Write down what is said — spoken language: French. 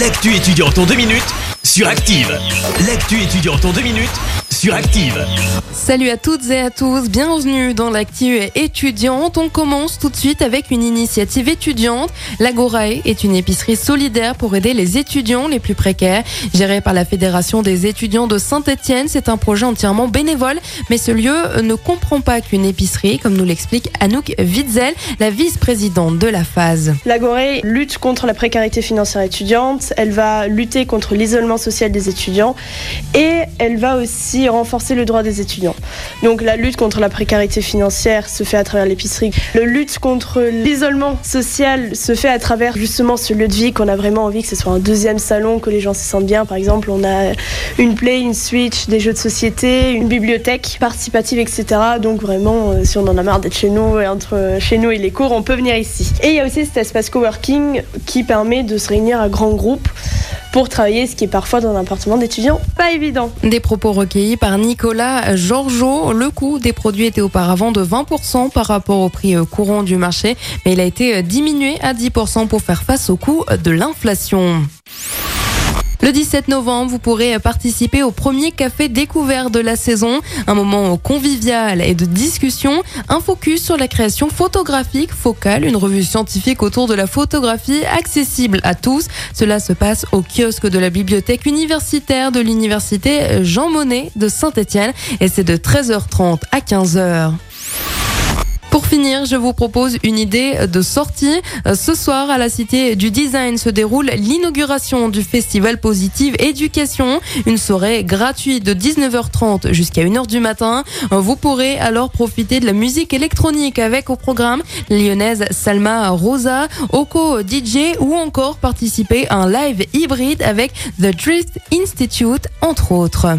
L'actu étudiante en deux minutes sur Active. L'actu étudiante en deux minutes sur Active. Salut à toutes et à tous, bienvenue dans l'actu étudiante. On commence tout de suite avec une initiative étudiante. L'Agorae est une épicerie solidaire pour aider les étudiants les plus précaires. Gérée par la Fédération des étudiants de Saint-Etienne, c'est un projet entièrement bénévole, mais ce lieu ne comprend pas qu'une épicerie, comme nous l'explique Anouk Witzel, la vice-présidente de la phase. L'Agoré lutte contre la précarité financière étudiante, elle va lutter contre l'isolement social des étudiants et elle va aussi renforcer le droit des étudiants. Donc la lutte contre la précarité financière se fait à travers l'épicerie. Le lutte contre l'isolement social se fait à travers justement ce lieu de vie qu'on a vraiment envie que ce soit un deuxième salon, que les gens se sentent bien. Par exemple, on a une play, une switch, des jeux de société, une bibliothèque participative, etc. Donc vraiment, euh, si on en a marre d'être chez nous et entre euh, chez nous et les cours, on peut venir ici. Et il y a aussi cet espace coworking qui permet de se réunir à grands groupes pour travailler, ce qui est parfois dans un appartement d'étudiants pas évident. Des propos recueillis par Nicolas Georgeot. Le coût des produits était auparavant de 20% par rapport au prix euh, courant du marché, mais il a été euh, diminué à 10% pour faire face au coût de l'inflation. Le 17 novembre, vous pourrez participer au premier café découvert de la saison, un moment convivial et de discussion, un focus sur la création photographique focale, une revue scientifique autour de la photographie accessible à tous. Cela se passe au kiosque de la bibliothèque universitaire de l'université Jean Monnet de Saint-Étienne et c'est de 13h30 à 15h. Pour finir, je vous propose une idée de sortie. Ce soir, à la Cité du Design se déroule l'inauguration du festival Positive Éducation. Une soirée gratuite de 19h30 jusqu'à 1h du matin. Vous pourrez alors profiter de la musique électronique avec au programme lyonnaise Salma Rosa, Oko DJ ou encore participer à un live hybride avec The Drift Institute, entre autres.